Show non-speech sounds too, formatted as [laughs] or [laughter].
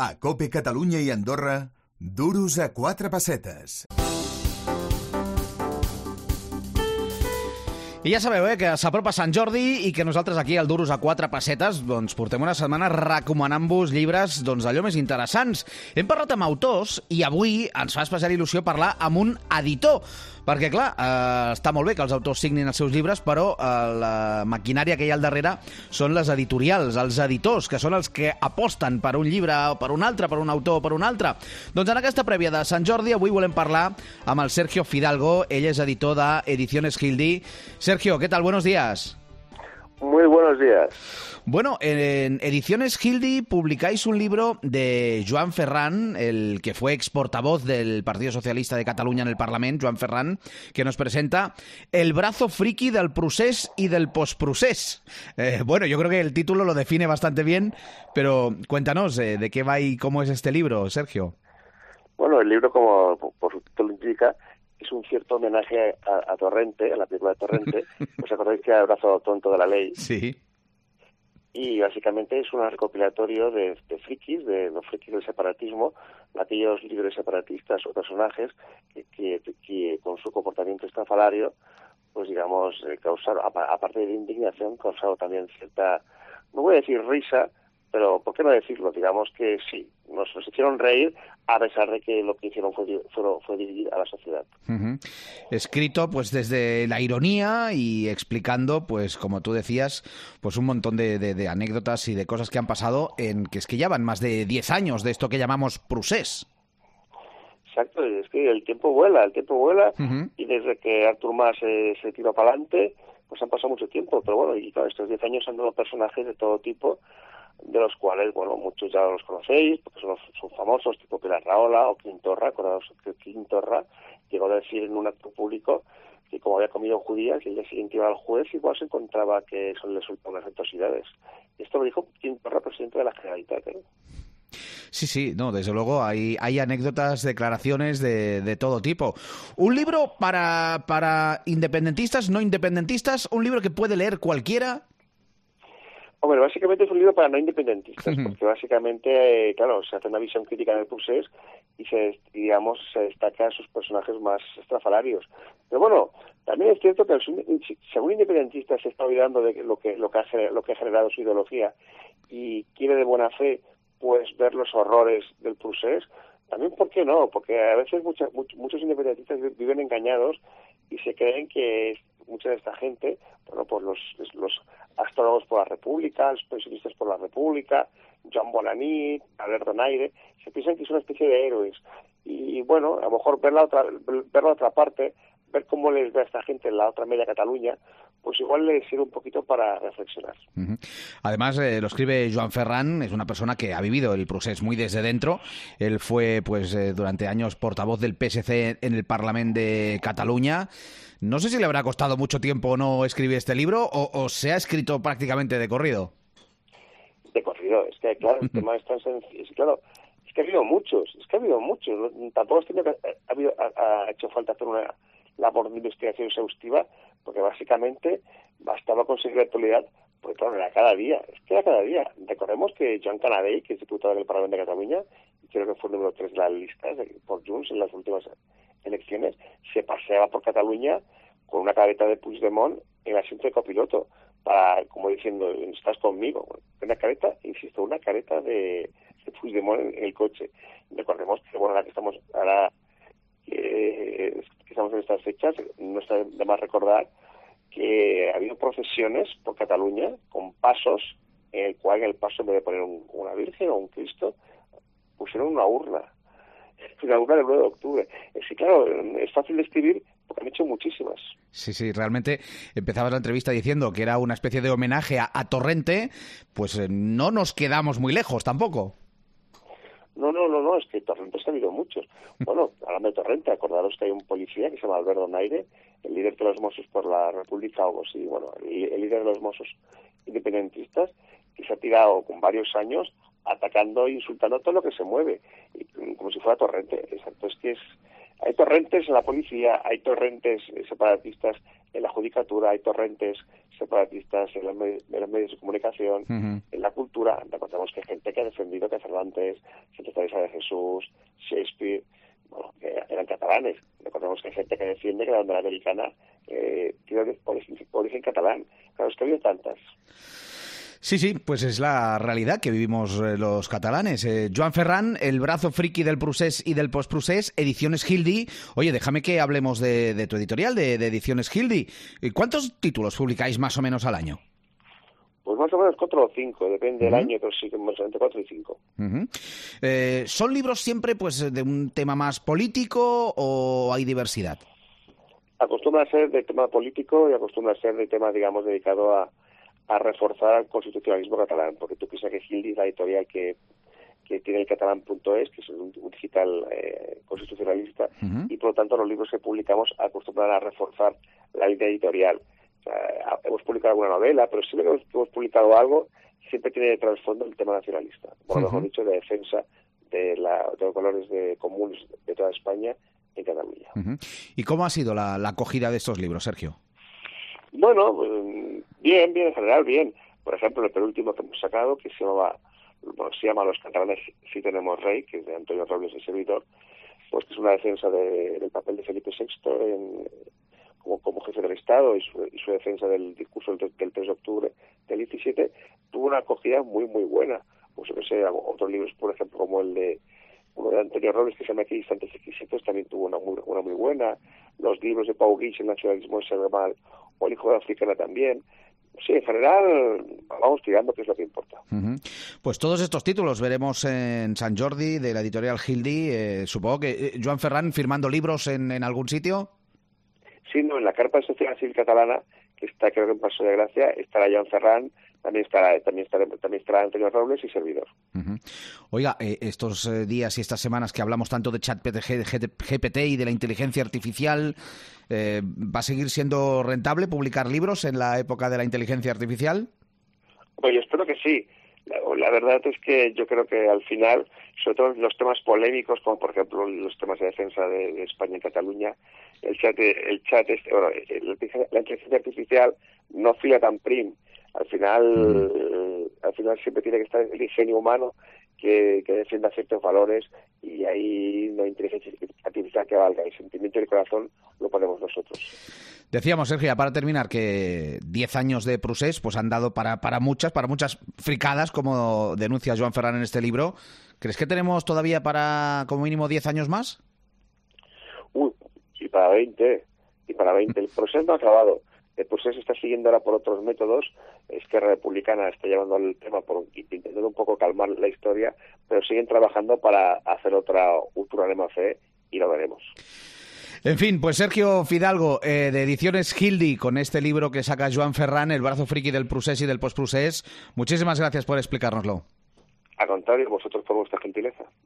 A Cope Catalunya i Andorra, duros a quatre pessetes. I ja sabeu, eh, que s'apropa Sant Jordi i que nosaltres aquí al Duros a quatre pessetes doncs, portem una setmana recomanant-vos llibres doncs, allò més interessants. Hem parlat amb autors i avui ens fa especial il·lusió parlar amb un editor. Perquè, clar, eh, està molt bé que els autors signin els seus llibres, però eh, la maquinària que hi ha al darrere són les editorials, els editors, que són els que aposten per un llibre, per un altre, per un autor o per un altre. Doncs en aquesta prèvia de Sant Jordi avui volem parlar amb el Sergio Fidalgo, ell és editor de Ediciones Gildi. Sergio, ¿qué tal? Buenos días. Muy buenos días. Bueno, en Ediciones Gildi publicáis un libro de Joan Ferran, el que fue ex portavoz del Partido Socialista de Cataluña en el Parlamento, Joan Ferran, que nos presenta El brazo friki del procés y del postprocés. Eh, bueno, yo creo que el título lo define bastante bien, pero cuéntanos eh, de qué va y cómo es este libro, Sergio. Bueno, el libro, como por su título indica, es un cierto homenaje a, a Torrente, a la película de Torrente. [laughs] ¿Os acordáis que era el brazo tonto de la ley? Sí. Y básicamente es un recopilatorio de, de frikis, de los frikis del separatismo, aquellos líderes separatistas o personajes que, que, que con su comportamiento estrafalario, pues digamos, eh, causaron, aparte de indignación, causaron también cierta, no voy a decir risa, pero ¿por qué no decirlo? Digamos que sí, nos, nos hicieron reír a pesar de que lo que hicieron fue, fue, fue dividir a la sociedad. Uh -huh. Escrito pues desde la ironía y explicando, pues como tú decías, pues un montón de, de, de, anécdotas y de cosas que han pasado en que es que ya van más de 10 años de esto que llamamos Prusés. Exacto, es que el tiempo vuela, el tiempo vuela uh -huh. y desde que Artur Mas se, se tiró para adelante, pues han pasado mucho tiempo, pero bueno, y claro, estos 10 años han dado personajes de todo tipo, de los cuales, bueno, muchos ya los conocéis, porque son, son famosos, tipo Pilar Raola o Quintorra, acordaos que Quintorra llegó a decir en un acto público que como había comido judías y el día siguiente iba al juez, igual se encontraba que eso le resultaba unas atrocidades. Esto lo dijo Quintorra, presidente de la Generalitat. ¿eh? Sí, sí, no, desde luego hay, hay anécdotas, declaraciones de, de todo tipo. Un libro para, para independentistas, no independentistas, un libro que puede leer cualquiera. Hombre, básicamente es un libro para no independentistas, porque básicamente, eh, claro, se hace una visión crítica del procés y se, digamos, se destacan sus personajes más estrafalarios. Pero bueno, también es cierto que el, según independentista se está olvidando de lo que, lo que, ha, lo que ha generado su ideología y quiere de buena fe pues ver los horrores del procés, también, ¿por qué no? Porque a veces muchas, muchos independentistas viven engañados y se creen que mucha de esta gente, bueno, pues los, los astrólogos por la República, los pensionistas por la República, John Bonanit, Albert Donaire, se piensan que es una especie de héroes. Y bueno, a lo mejor ver la otra, ver la otra parte, ver cómo les ve a esta gente en la otra media Cataluña, pues igual les sirve un poquito para reflexionar. Uh -huh. Además, eh, lo escribe Joan Ferran, es una persona que ha vivido el proceso muy desde dentro. Él fue, pues, eh, durante años portavoz del PSC en el Parlamento de Cataluña. No sé si le habrá costado mucho tiempo o no escribir este libro o, o, se ha escrito prácticamente de corrido. De corrido, es que claro, el tema es tan sencillo. Es, claro, es que ha habido muchos, es que ha habido muchos. Tampoco es que ha, habido, ha, ha hecho falta hacer una labor de investigación exhaustiva, porque básicamente bastaba conseguir la actualidad, pues claro, era cada día, es que era cada día. Recordemos que Joan Canadell, que es diputado del Parlamento de Cataluña, y creo que fue el número 3 de la lista por Junts en las últimas elecciones, se paseaba por Cataluña con una careta de Puigdemont en asiento de copiloto, para, como diciendo, estás conmigo. Una careta, insisto, una careta de, de Puigdemont en el coche. Recordemos que, bueno, ahora que estamos, ahora que, que estamos en estas fechas, no está de más recordar que ha habido procesiones por Cataluña con pasos en el cual en el paso en vez de poner un, una Virgen o un Cristo, pusieron una urna. [laughs] Una urna del 9 de octubre. Sí, claro, es fácil de escribir porque han hecho muchísimas. Sí, sí, realmente empezabas la entrevista diciendo que era una especie de homenaje a, a Torrente, pues eh, no nos quedamos muy lejos tampoco. No, no, no, no, es que Torrentes ha habido muchos. [laughs] Bueno, hablando de Torrente, acordaros que hay un policía que se llama Alberto Naire, el líder de los Mossos por la República, o sí, bueno, el, el líder de los Mossos independentistas, que se ha tirado con varios años atacando e insultando todo lo que se mueve, y, como si fuera Torrente. Exacto, es que es, hay torrentes en la policía, hay torrentes separatistas en la judicatura, hay torrentes separatistas, en los, medios, de comunicación, en la cultura. Recordemos que gente que ha defendido que Cervantes, Santa Teresa de Jesús, Shakespeare, bueno, eran catalanes. Recordemos que hay gente que defiende que la bandera americana eh, tiene origen, origen catalán. Claro, es que ha habido tantas. Sí, sí, pues es la realidad que vivimos eh, los catalanes. Eh, Joan Ferran, el brazo friki del Prusés y del Post-Prusés, Ediciones Gildi. Oye, déjame que hablemos de, tu editorial, de, Ediciones Gildi. ¿Cuántos títulos publicáis más o menos al año? Pues más o menos cuatro o cinco, depende del año, pero sí, más entre cuatro y cinco. Eh, ¿Son libros siempre pues de un tema más político o hay diversidad? Acostumbra a ser de tema político y acostumbra a ser de tema, digamos, dedicado a, a reforzar el constitucionalismo catalán, porque tú piensas que Gildi es la editorial que, que tiene el catalán.es, que es un, digital eh, constitucionalista, y por lo tanto los libros que publicamos acostumbran a reforzar la línea editorial. hemos publicado alguna novela, pero siempre que hemos, publicado algo, siempre tiene de trasfondo el tema nacionalista, por lo mejor dicho, de defensa de, la, de los valores de, comunes de toda España en Cataluña. ¿Y cómo ha sido la acogida de estos libros, Sergio? Bueno, mm, bien, bien, en general, bien. Por ejemplo, el penúltimo que hemos sacado, que se llama, bueno, se llama Los catalanes si tenemos rey, que es de Antonio Robles, el servidor, pues que es una defensa del papel de Felipe VI en, como, como jefe del Estado y su, y su defensa del discurso del, 3 de octubre del 17, tuvo una acogida muy, muy buena. Pues yo que sé, otros libros, por ejemplo, como el de uno de Antonio Robles que se llama Equidistantes Exquisitos también tuvo una muy, una muy buena. Los libros de Pau Guix, El nacionalismo el mal, o El hijo de Africana también. Sí, en general vamos tirando, que es lo que importa. Pues todos estos títulos veremos en San Jordi, de la editorial Gildi. Eh, supongo que eh, Joan Ferran firmando libros en, en algún sitio. Sí, no, en la carpa de Sociedad Civil Catalana, que está creo que en Paso de Gracia, estará Joan Ferran, también estará, también estará, también estará Antonio Robles y servidor. Oiga, eh, estos eh, días y estas semanas que hablamos tanto de chat GPT y de la inteligencia artificial, eh, ¿va a seguir siendo rentable publicar libros en la época de la inteligencia artificial? Pues yo espero que sí. La, verdad es que yo creo que al final, sobre todo los temas polémicos, como por ejemplo los temas de defensa de, España y Cataluña, el chat, el chat este, la inteligencia artificial no fila tan prim al final mm. al final siempre tiene que estar el ingenio humano que, defienda ciertos valores y ahí no hay inteligencia artificial que valga el sentimiento del corazón lo ponemos nosotros Decíamos, Sergio, para terminar, que 10 años de Prusés pues, han dado para, para muchas, para muchas fricadas, como denuncia Joan Ferran en este libro. ¿Crees que tenemos todavía para como mínimo 10 años más? Uy, y para 20, y para 20. El Prusés no ha acabado. El proceso está siguiendo ahora por otros métodos. Esquerra Republicana está llevando el tema por intentando un poco calmar la historia, pero siguen trabajando para hacer otra Ultra fe y lo veremos. En fin, pues Sergio Fidalgo, eh, de Ediciones Gildi, con este libro que saca Joan Ferran, El brazo friki del Prusés y del Postprusés. Muchísimas gracias por explicárnoslo. A contrario, vosotros por vuestra gentileza.